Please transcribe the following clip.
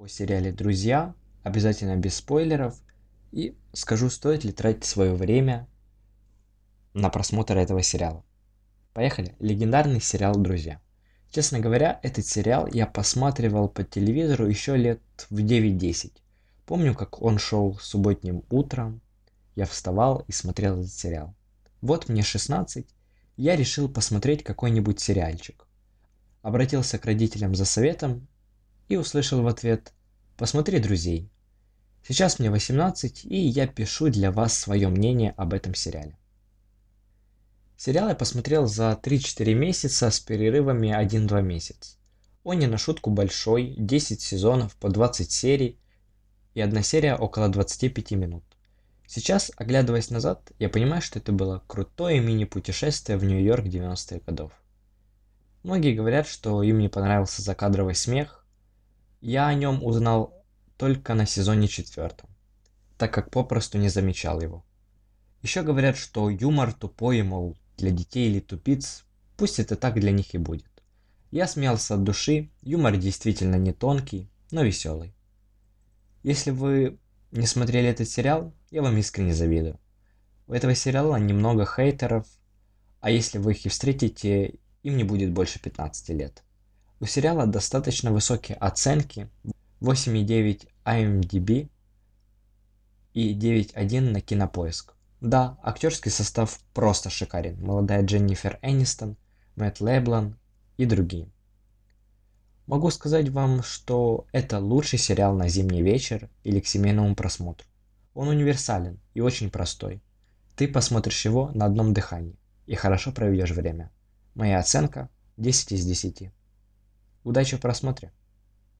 о сериале «Друзья», обязательно без спойлеров, и скажу, стоит ли тратить свое время на просмотр этого сериала. Поехали. Легендарный сериал «Друзья». Честно говоря, этот сериал я посматривал по телевизору еще лет в 9-10. Помню, как он шел субботним утром, я вставал и смотрел этот сериал. Вот мне 16, я решил посмотреть какой-нибудь сериальчик. Обратился к родителям за советом и услышал в ответ «Посмотри друзей». Сейчас мне 18, и я пишу для вас свое мнение об этом сериале. Сериал я посмотрел за 3-4 месяца с перерывами 1-2 месяца. Он не на шутку большой, 10 сезонов по 20 серий и одна серия около 25 минут. Сейчас, оглядываясь назад, я понимаю, что это было крутое мини-путешествие в Нью-Йорк 90-х годов. Многие говорят, что им не понравился закадровый смех. Я о нем узнал только на сезоне четвертом, так как попросту не замечал его. Еще говорят, что юмор тупой, мол, для детей или тупиц, пусть это так для них и будет. Я смеялся от души, юмор действительно не тонкий, но веселый. Если вы не смотрели этот сериал, я вам искренне завидую. У этого сериала немного хейтеров, а если вы их и встретите, им не будет больше 15 лет. У сериала достаточно высокие оценки, 8,9 IMDb и 9,1 на кинопоиск. Да, актерский состав просто шикарен. Молодая Дженнифер Энистон, Мэтт Леблан и другие. Могу сказать вам, что это лучший сериал на зимний вечер или к семейному просмотру. Он универсален и очень простой. Ты посмотришь его на одном дыхании и хорошо проведешь время. Моя оценка 10 из 10. Удачи в просмотре!